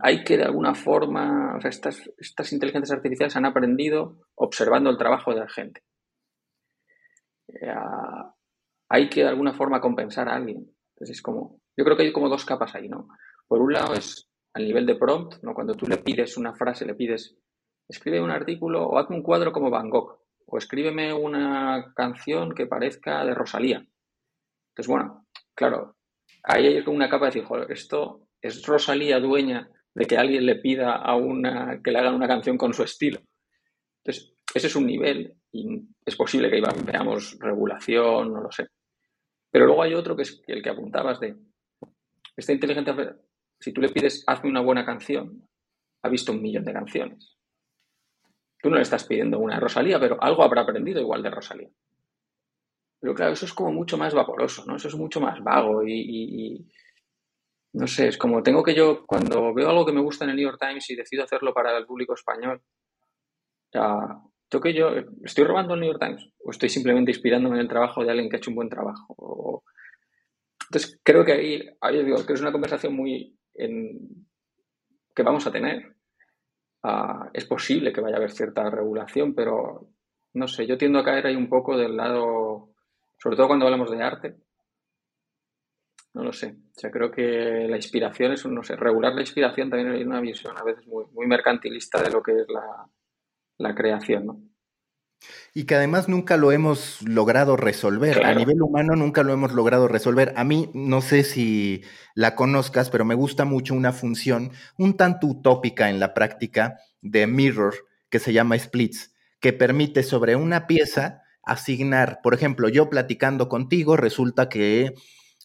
hay que de alguna forma, o sea, estas, estas inteligencias artificiales han aprendido observando el trabajo de la gente. Eh, hay que de alguna forma compensar a alguien. Entonces es como, yo creo que hay como dos capas ahí, ¿no? Por un lado es al nivel de prompt, ¿no? Cuando tú le pides una frase, le pides, escribe un artículo o hazme un cuadro como Van Gogh, o escríbeme una canción que parezca de Rosalía. Entonces, bueno, claro, ahí hay una capa de decir, joder, esto es Rosalía dueña de que alguien le pida a una que le hagan una canción con su estilo. Entonces, ese es un nivel y es posible que veamos regulación, no lo sé. Pero luego hay otro que es el que apuntabas de esta inteligencia, si tú le pides hazme una buena canción, ha visto un millón de canciones. Tú no le estás pidiendo una Rosalía, pero algo habrá aprendido igual de Rosalía. Pero claro, eso es como mucho más vaporoso, ¿no? Eso es mucho más vago y no sé, es como tengo que yo, cuando veo algo que me gusta en el New York Times y decido hacerlo para el público español, ya, tengo que yo, ¿estoy robando el New York Times? ¿O estoy simplemente inspirándome en el trabajo de alguien que ha hecho un buen trabajo? Entonces, creo que ahí, ahí digo, que es una conversación muy que vamos a tener. Ah, es posible que vaya a haber cierta regulación, pero no sé, yo tiendo a caer ahí un poco del lado, sobre todo cuando hablamos de arte, no lo sé. O sea, creo que la inspiración es, no sé, regular la inspiración también hay una visión a veces muy, muy mercantilista de lo que es la, la creación, ¿no? Y que además nunca lo hemos logrado resolver. A nivel humano nunca lo hemos logrado resolver. A mí, no sé si la conozcas, pero me gusta mucho una función un tanto utópica en la práctica de Mirror que se llama Splits, que permite sobre una pieza asignar, por ejemplo, yo platicando contigo, resulta que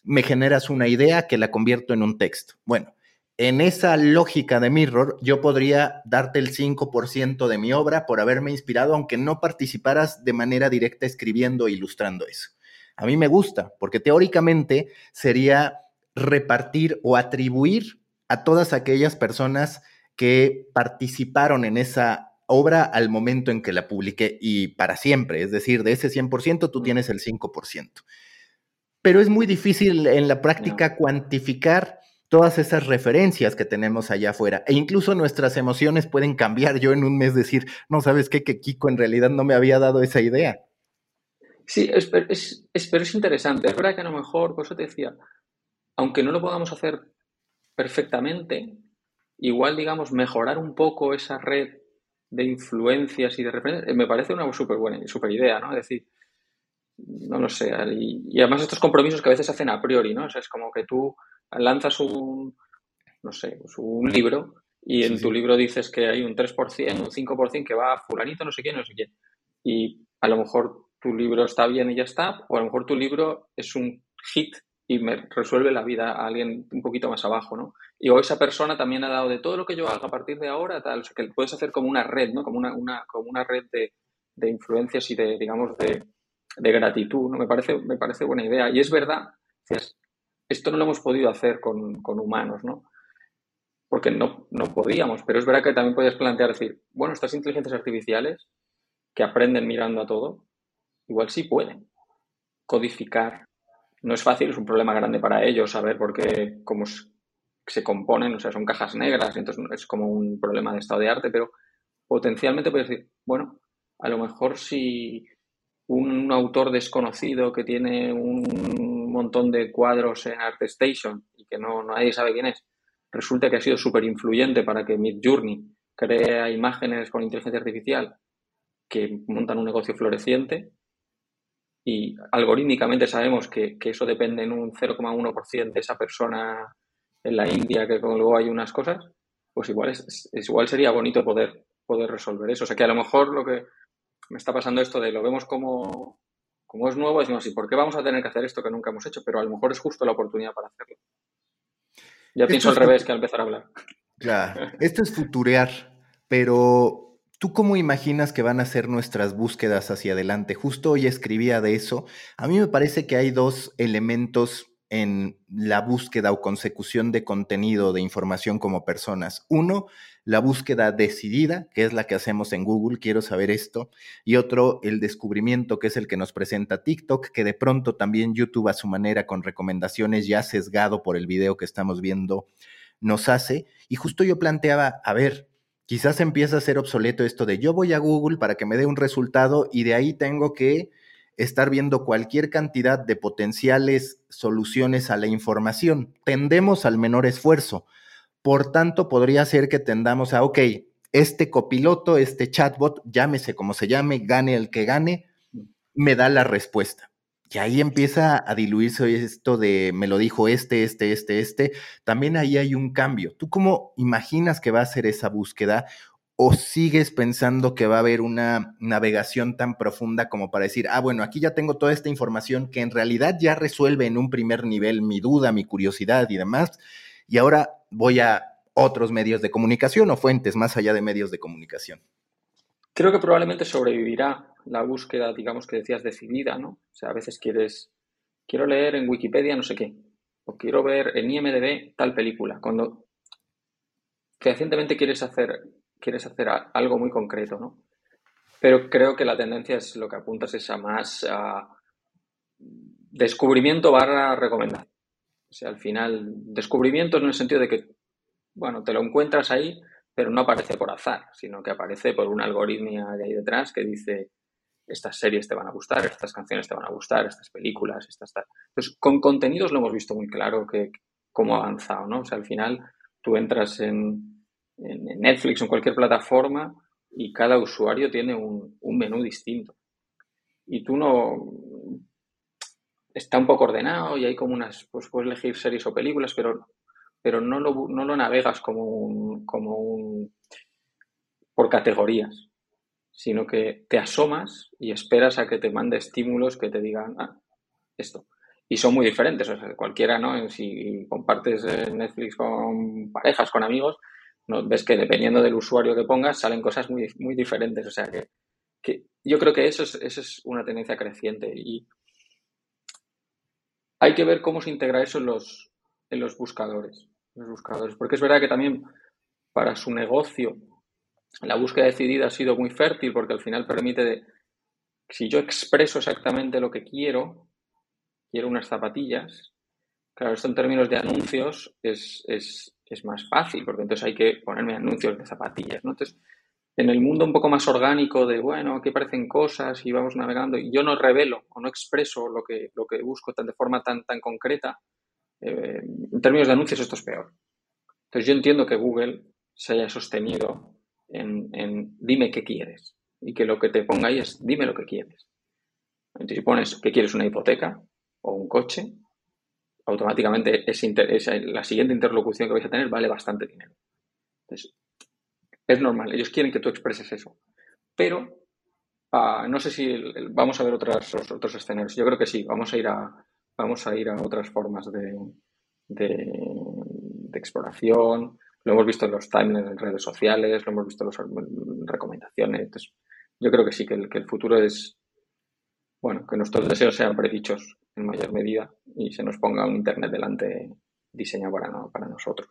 me generas una idea que la convierto en un texto. Bueno, en esa lógica de Mirror, yo podría darte el 5% de mi obra por haberme inspirado, aunque no participaras de manera directa escribiendo e ilustrando eso. A mí me gusta, porque teóricamente sería repartir o atribuir a todas aquellas personas que participaron en esa obra al momento en que la publiqué y para siempre, es decir, de ese 100% tú tienes el 5%. Pero es muy difícil en la práctica cuantificar todas esas referencias que tenemos allá afuera. E incluso nuestras emociones pueden cambiar. Yo en un mes decir, no sabes qué, que Kiko en realidad no me había dado esa idea. Sí, es, es, pero es interesante. Es verdad que a lo mejor, por eso te decía, aunque no lo podamos hacer perfectamente, igual, digamos, mejorar un poco esa red de influencias y de referencias, me parece una súper buena, súper idea, ¿no? Es decir, no lo sé, y, además estos compromisos que a veces hacen a priori, ¿no? O sea, es como que tú lanzas un, no sé, pues un libro y en tu libro dices que hay un 3%, un 5% que va a fulanito, no sé quién, no sé quién. Y a lo mejor tu libro está bien y ya está, o a lo mejor tu libro es un hit y me resuelve la vida a alguien un poquito más abajo, ¿no? Y o esa persona también ha dado de todo lo que yo haga a partir de ahora, tal, o sea, que puedes hacer como una red, ¿no? Como una, una como una red de, de influencias y de, digamos, de, de gratitud, ¿no? Me parece, me parece buena idea. Y es verdad, esto no lo hemos podido hacer con, humanos, ¿no? Porque no, no podíamos, pero es verdad que también puedes plantear, decir, bueno, estas inteligencias artificiales que aprenden mirando a todo, igual sí pueden codificar. No es fácil, es un problema grande para ellos saber por qué, cómo se componen, o sea, son cajas negras, entonces es como un problema de estado de arte, pero potencialmente puedes decir, bueno, a lo mejor si un autor desconocido que tiene un montón de cuadros en ArtStation y que no, nadie sabe quién es, resulta que ha sido súper influyente para que Midjourney crea imágenes con inteligencia artificial que montan un negocio floreciente y algorítmicamente sabemos que, eso depende en un 0,1% de esa persona en la India que luego hay unas cosas, pues igual, es, igual sería bonito poder, poder resolver eso. O sea que a lo mejor lo que me está pasando esto de lo vemos como, como es nuevo, decimos, ¿y por qué vamos a tener que hacer esto que nunca hemos hecho? Pero a lo mejor es justo la oportunidad para hacerlo. Ya pienso al revés que al empezar a hablar. Claro, (laughs) esto es futurear, pero ¿tú cómo imaginas que van a ser nuestras búsquedas hacia adelante? Justo hoy escribía de eso. A mí me parece que hay dos elementos en la búsqueda o consecución de contenido, de información como personas. Uno, la búsqueda decidida, que es la que hacemos en Google, quiero saber esto, y otro, el descubrimiento, que es el que nos presenta TikTok, que de pronto también YouTube a su manera, con recomendaciones ya sesgado por el video que estamos viendo, nos hace. Y justo yo planteaba, a ver, quizás empieza a ser obsoleto esto de yo voy a Google para que me dé un resultado y de ahí tengo que estar viendo cualquier cantidad de potenciales soluciones a la información. Tendemos al menor esfuerzo. Por tanto, podría ser que tendamos a, ok, este copiloto, este chatbot, llámese como se llame, gane el que gane, me da la respuesta. Y ahí empieza a diluirse esto de me lo dijo este, este, este, este. También ahí hay un cambio. ¿Tú cómo imaginas que va a ser esa búsqueda? ¿O sigues pensando que va a haber una navegación tan profunda como para decir, ah, bueno, aquí ya tengo toda esta información que en realidad ya resuelve en un primer nivel mi duda, mi curiosidad y demás, y ahora voy a otros medios de comunicación o fuentes más allá de medios de comunicación? Creo que probablemente sobrevivirá la búsqueda, digamos que decías, decidida, ¿no? O sea, a veces quieres, quiero leer en Wikipedia no sé qué, o quiero ver en IMDB tal película, cuando recientemente quieres hacer quieres hacer algo muy concreto, ¿no? Pero creo que la tendencia es lo que apuntas es a más descubrimiento barra recomendación. O sea, al final, descubrimiento en el sentido de que, bueno, te lo encuentras ahí, pero no aparece por azar, sino que aparece por una algoritmia de ahí detrás que dice, estas series te van a gustar, estas canciones te van a gustar, estas películas, estas. Entonces, con contenidos lo hemos visto muy claro que cómo ha avanzado, ¿no? O sea, al final tú entras en, en Netflix o en cualquier plataforma y cada usuario tiene un, un menú distinto. Y tú no, está un poco ordenado y hay como unas, pues puedes elegir series o películas, pero, pero no, lo, no lo navegas como un, como un, por categorías, sino que te asomas y esperas a que te mande estímulos que te digan, ah, esto. Y son muy diferentes, o sea, cualquiera, ¿no? Si compartes eh, Netflix con parejas, con amigos, ves que dependiendo del usuario que pongas, salen cosas muy, muy diferentes. O sea, que, que yo creo que eso es, eso es una tendencia creciente y hay que ver cómo se integra eso en los, en los buscadores. Los buscadores. Porque es verdad que también para su negocio la búsqueda decidida ha sido muy fértil porque al final permite de, si yo expreso exactamente lo que quiero, quiero unas zapatillas, claro, esto en términos de anuncios es, es más fácil porque entonces hay que ponerme anuncios de zapatillas, ¿no? Entonces, en el mundo un poco más orgánico de, bueno, aquí aparecen cosas y vamos navegando y yo no revelo o no expreso lo que, lo que busco de forma tan, tan concreta, eh, en términos de anuncios esto es peor. Entonces yo entiendo que Google se haya sostenido en, en, dime qué quieres y que lo que te ponga ahí es dime lo que quieres. Entonces si pones que quieres una hipoteca o un coche, automáticamente la siguiente interlocución que vais a tener vale bastante dinero. Entonces, es normal, ellos quieren que tú expreses eso. Pero uh, no sé si vamos a ver otras, otros escenarios. Yo creo que sí, vamos a ir a, vamos a, ir a otras formas de, de, exploración. Lo hemos visto en los timelines en redes sociales, lo hemos visto en las recomendaciones. Yo creo que sí, que el, que el futuro es, bueno, que nuestros deseos sean predichos en mayor medida y se nos ponga un Internet delante diseñado para, no, para nosotros.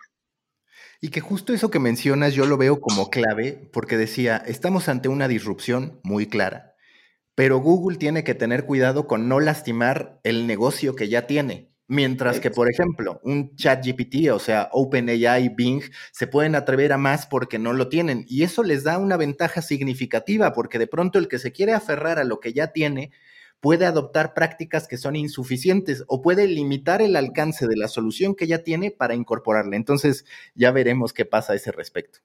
Y que justo eso que mencionas yo lo veo como clave, porque decía, estamos ante una disrupción muy clara, pero Google tiene que tener cuidado con no lastimar el negocio que ya tiene. Mientras que, por ejemplo, un chat GPT, o sea, OpenAI, Bing, se pueden atrever a más porque no lo tienen. Y eso les da una ventaja significativa, porque de pronto el que se quiere aferrar a lo que ya tiene, puede adoptar prácticas que son insuficientes o puede limitar el alcance de la solución que ya tiene para incorporarla. Entonces, ya veremos qué pasa a ese respecto.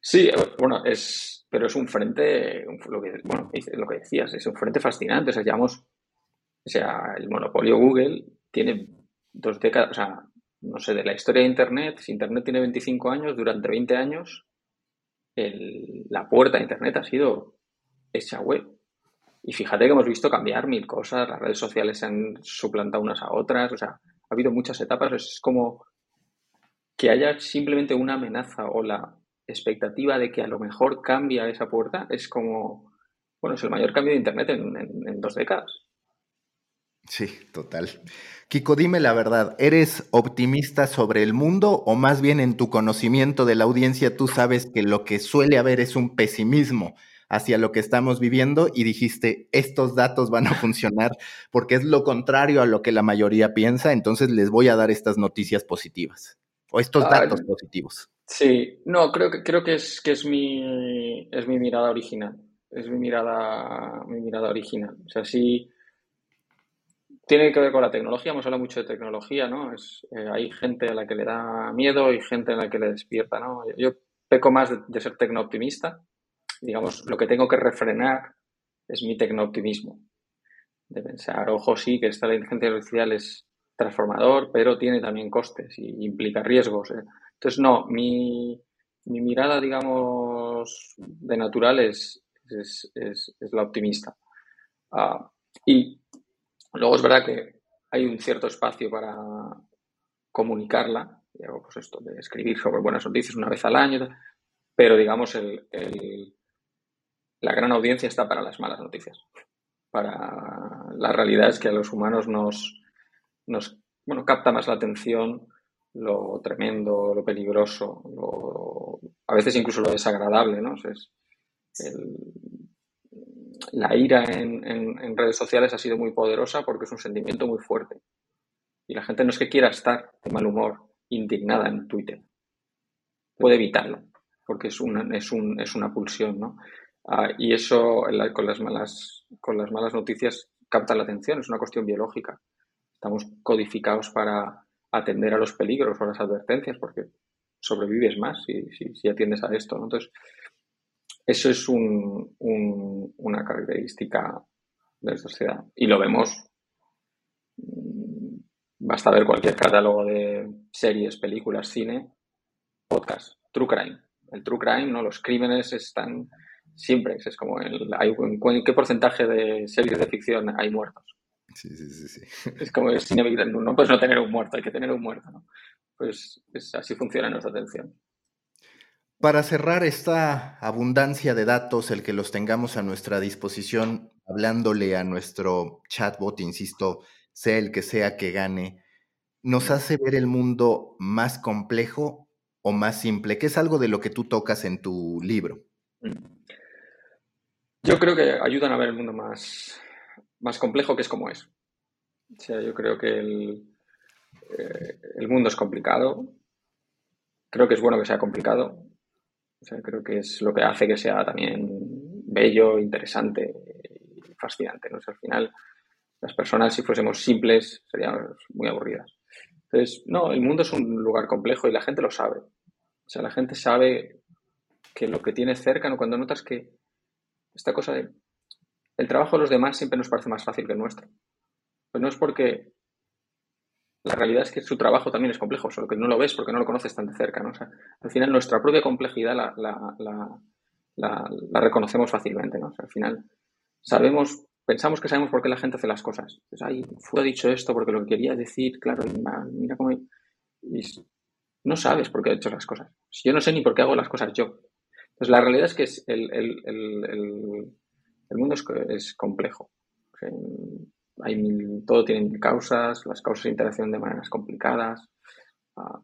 Sí, bueno, es, pero es un frente, lo que, bueno, lo que decías, es un frente fascinante. O sea, llevamos, o sea, el monopolio Google tiene dos décadas, o sea, no sé, de la historia de Internet, si Internet tiene 25 años, durante 20 años, la puerta de Internet ha sido esa web. Y fíjate que hemos visto cambiar mil cosas, las redes sociales se han suplantado unas a otras, o sea, ha habido muchas etapas, es como que haya simplemente una amenaza o la expectativa de que a lo mejor cambia esa puerta, es como, bueno, es el mayor cambio de Internet en, dos décadas. Sí, total. Kiko, dime la verdad, ¿eres optimista sobre el mundo o más bien en tu conocimiento de la audiencia tú sabes que lo que suele haber es un pesimismo hacia lo que estamos viviendo y dijiste, estos datos van a funcionar (laughs) porque es lo contrario a lo que la mayoría piensa, entonces les voy a dar estas noticias positivas o estos ah, datos positivos. Sí, no, creo que, creo que, es, que es, mi, es mi mirada original, es mi mirada, mi mirada original. O sea, sí tiene que ver con la tecnología, hemos hablado mucho de tecnología, ¿no? Es, eh, hay gente a la que le da miedo y gente a la que le despierta, ¿no? Yo peco más de, de ser tecno-optimista, digamos, lo que tengo que refrenar es mi tecno-optimismo. De pensar, ojo, sí, que esta inteligencia artificial es transformador, pero tiene también costes y implica riesgos. ¿eh? Entonces, no, mi, mirada, digamos, de natural es, es, la optimista. Ah, y luego es verdad que hay un cierto espacio para comunicarla, pues esto de escribir sobre buenas noticias una vez al año, pero digamos el, la gran audiencia está para las malas noticias. Para la realidad es que a los humanos nos, bueno, capta más la atención lo tremendo, lo peligroso, a veces incluso lo desagradable, ¿no? Es, la ira en, en, redes sociales ha sido muy poderosa porque es un sentimiento muy fuerte. Y la gente no es que quiera estar de mal humor, indignada en Twitter. Puede evitarlo, porque es una, es un, es una pulsión, ¿no? Ah, y eso con, las malas, con las malas noticias capta la atención, es una cuestión biológica. Estamos codificados para atender a los peligros o las advertencias porque sobrevives más si, si, atiendes a esto. Entonces, eso es una característica de la sociedad. Y lo vemos, mm, basta ver cualquier catálogo de series, películas, cine, podcast, true crime. El true crime, ¿no? los crímenes están siempre, es como, el, hay, ¿en qué porcentaje de series de ficción hay muertos? Sí, sí, sí, sí. Es como, es inevitable, no puedes no tener un muerto, hay que tener un muerto, ¿no? Pues así funciona nuestra atención. Para cerrar esta abundancia de datos, el que los tengamos a nuestra disposición, hablándole a nuestro chatbot, insisto, sea el que sea que gane, nos hace ver el mundo más complejo o más simple, que es algo de lo que tú tocas en tu libro. Mm. Yo creo que ayudan a ver el mundo más, más complejo que es como es. O sea, yo creo que el, eh, el mundo es complicado. Creo que es bueno que sea complicado. O sea, creo que es lo que hace que sea también bello, interesante y fascinante. ¿no? al final, las personas, si fuésemos simples, serían muy aburridas. Entonces, no, el mundo es un lugar complejo y la gente lo sabe. O sea, la gente sabe que lo que tiene cerca, ¿no? cuando notas que esta cosa de el trabajo de los demás siempre nos parece más fácil que el nuestro. Pues no es porque la realidad es que su trabajo también es complejo, solo que no lo ves porque no lo conoces tan de cerca. ¿no? O sea, al final nuestra propia complejidad la, la, reconocemos fácilmente. ¿no? al final sabemos, pensamos que sabemos por qué la gente hace las cosas. Pues, ay, fue dicho esto porque lo que quería decir, claro, mira cómo... No sabes por qué ha hecho las cosas. Yo no sé ni por qué hago las cosas yo. Entonces la realidad es que es el, mundo es, complejo hay todo tiene causas, las causas interaccionan de maneras complicadas, ah,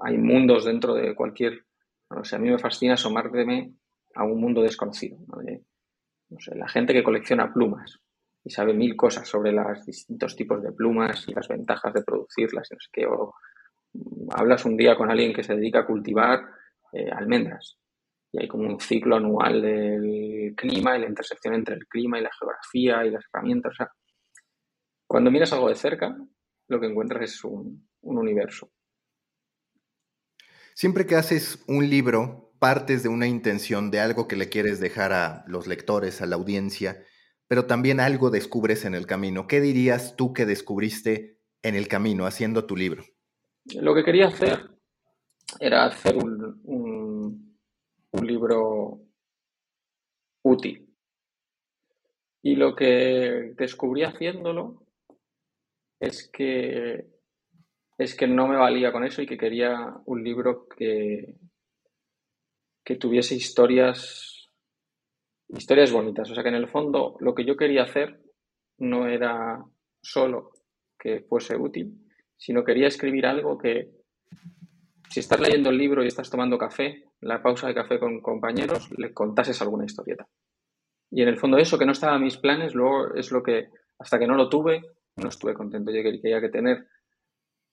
hay mundos dentro de cualquier... O sea, a mí me fascina asomarme a un mundo desconocido. ¿no? sé, la gente que colecciona plumas y sabe mil cosas sobre los distintos tipos de plumas y las ventajas de producirlas, no sé qué, o hablas un día con alguien que se dedica a cultivar eh, almendras y hay como un ciclo anual del clima y la intersección entre el clima y la geografía y las herramientas. O sea, cuando miras algo de cerca, lo que encuentras es un, universo. Siempre que haces un libro, partes de una intención, de algo que le quieres dejar a los lectores, a la audiencia, pero también algo descubres en el camino. ¿Qué dirías tú que descubriste en el camino haciendo tu libro? Lo que quería hacer era hacer un libro útil. Y lo que descubrí haciéndolo es que, es que no me valía con eso y que quería un libro que, que tuviese historias, historias bonitas. O sea que en el fondo lo que yo quería hacer no era solo que fuese útil, sino quería escribir algo que, si estás leyendo el libro y estás tomando café, la pausa de café con compañeros, le contases alguna historieta. Y en el fondo eso que no estaba en mis planes, luego es lo que, hasta que no lo tuve, no estuve contento. Yo quería que tener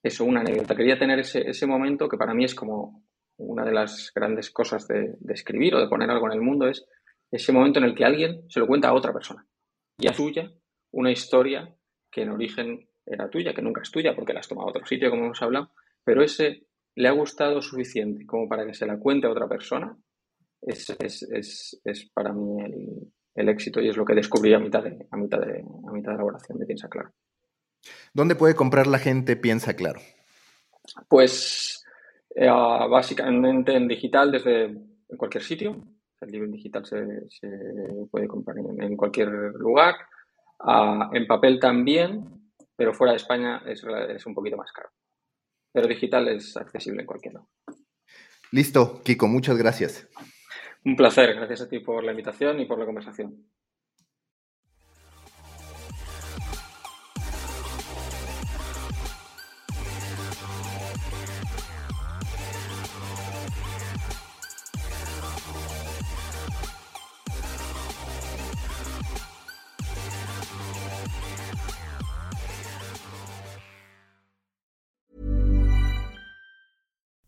eso, una anécdota. Quería tener ese, ese momento que para mí es como una de las grandes cosas de, escribir o de poner algo en el mundo, es ese momento en el que alguien se lo cuenta a otra persona y a suya una historia que en origen era tuya, que nunca es tuya porque la has tomado a otro sitio, como hemos hablado, pero ese le ha gustado suficiente como para que se la cuente a otra persona, es, es, es, es para mí el, el, éxito y es lo que descubrí a mitad de, a mitad de, a mitad de la elaboración de Piensa Claro. ¿Dónde puede comprar la gente Piensa Claro? Pues eh, básicamente en digital desde cualquier sitio. El libro en digital se, puede comprar en, cualquier lugar. Ah, en papel también, pero fuera de España es, es un poquito más caro. Pero digital es accesible en cualquier lado. Listo, Kiko, muchas gracias. Un placer, gracias a ti por la invitación y por la conversación.